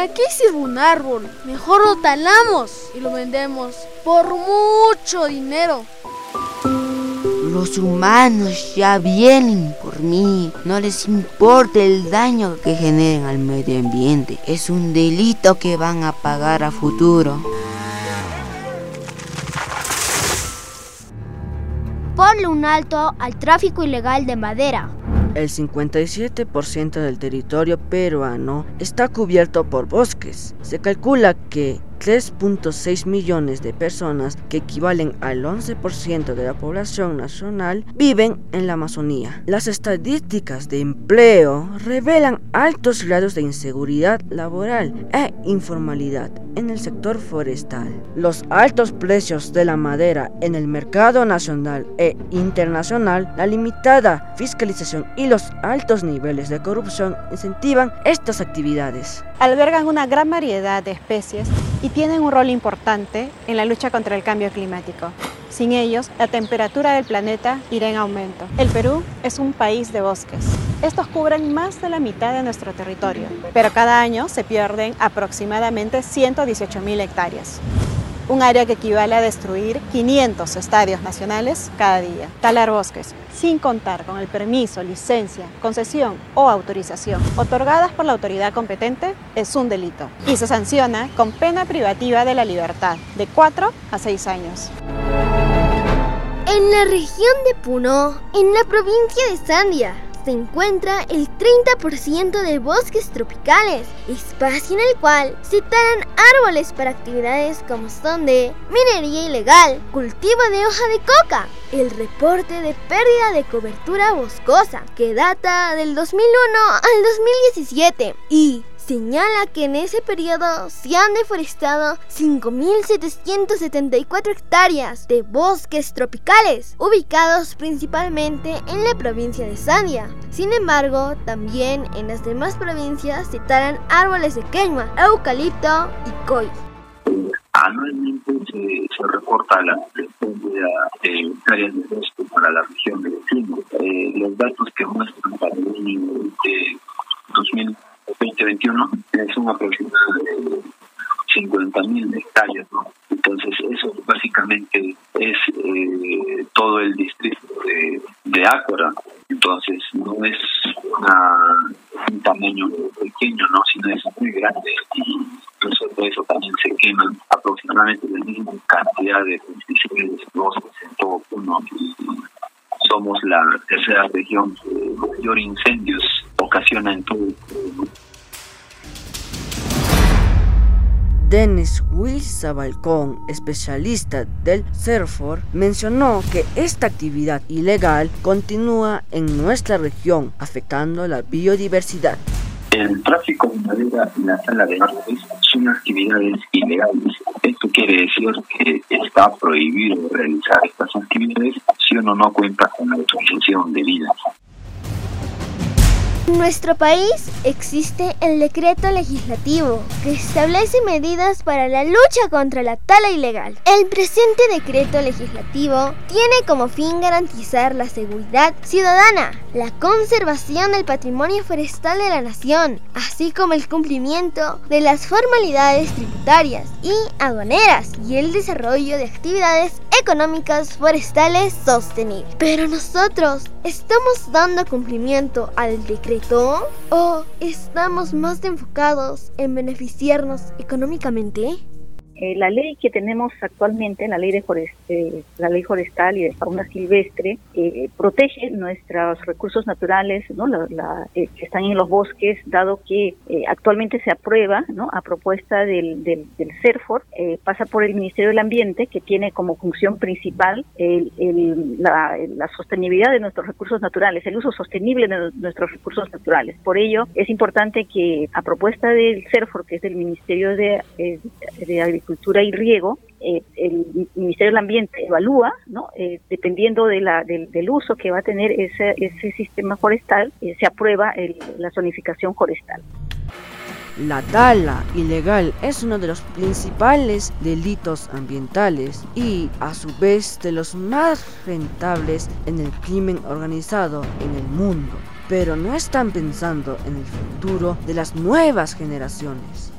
¿Para qué sirve un árbol? Mejor lo talamos y lo vendemos por mucho dinero. Los humanos ya vienen por mí. No les importa el daño que generen al medio ambiente. Es un delito que van a pagar a futuro. Ponle un alto al tráfico ilegal de madera. El 57% del territorio peruano está cubierto por bosques. Se calcula que 3.6 millones de personas, que equivalen al 11% de la población nacional, viven en la Amazonía. Las estadísticas de empleo revelan altos grados de inseguridad laboral e informalidad en el sector forestal. Los altos precios de la madera en el mercado nacional e internacional, la limitada fiscalización y los altos niveles de corrupción incentivan estas actividades. Albergan una gran variedad de especies y tienen un rol importante en la lucha contra el cambio climático. Sin ellos, la temperatura del planeta irá en aumento. El Perú es un país de bosques. Estos cubren más de la mitad de nuestro territorio, pero cada año se pierden aproximadamente 118.000 hectáreas un área que equivale a destruir 500 estadios nacionales cada día. Talar bosques, sin contar con el permiso, licencia, concesión o autorización otorgadas por la autoridad competente, es un delito y se sanciona con pena privativa de la libertad de 4 a 6 años. En la región de Puno, en la provincia de Sandia, se encuentra el 30% de bosques tropicales, espacio en el cual se talan árboles para actividades como son de minería ilegal, cultivo de hoja de coca, el reporte de pérdida de cobertura boscosa que data del 2001 al 2017 y señala que en ese periodo se han deforestado 5.774 hectáreas de bosques tropicales, ubicados principalmente en la provincia de Sandia. Sin embargo, también en las demás provincias se talan árboles de queima, eucalipto y coy. Anualmente se, se reporta la pérdida de hectáreas de bosque para la región de vecino. Eh, los datos que muestran para el de 2000 2021 es un aproximado de 50.000 hectáreas, ¿no? Entonces eso básicamente es eh, todo el distrito de, Ácora. Entonces no es un tamaño pequeño, ¿no? Sino es muy grande y por eso también se queman aproximadamente la misma cantidad de pesticidas bosques en todo Puno y somos la tercera región que mayor incendios ocasiona en todo el Dennis Balcón, especialista del CERFOR, mencionó que esta actividad ilegal continúa en nuestra región, afectando la biodiversidad. El tráfico de madera y la sala de árboles son actividades ilegales. Esto quiere decir que está prohibido realizar estas actividades si uno no cuenta con la autorización debida. En nuestro país existe el decreto legislativo que establece medidas para la lucha contra la tala ilegal. El presente decreto legislativo tiene como fin garantizar la seguridad ciudadana, la conservación del patrimonio forestal de la nación, así como el cumplimiento de las formalidades tributarias y aduaneras y el desarrollo de actividades económicas forestales sostenibles. Pero nosotros estamos dando cumplimiento al decreto ¿O estamos más enfocados en beneficiarnos económicamente? Eh, la ley que tenemos actualmente, la ley de eh, la ley forestal y de fauna silvestre, eh, protege nuestros recursos naturales, ¿no? que están en los bosques, dado que actualmente se aprueba, ¿no? A propuesta del, del, del CERFOR, pasa por el Ministerio del Ambiente, que tiene como función principal la, la, sostenibilidad de nuestros recursos naturales, el uso sostenible de nuestros recursos naturales. Por ello, es importante que a propuesta del CERFOR, que es del Ministerio de, de Agricultura, Agricultura y Riego, eh, el Ministerio del Ambiente evalúa, ¿no? Eh, dependiendo de la, del, uso que va a tener ese, ese sistema forestal, eh, se aprueba la zonificación forestal. La tala ilegal es uno de los principales delitos ambientales y a su vez de los más rentables en el crimen organizado en el mundo. Pero no están pensando en el futuro de las nuevas generaciones.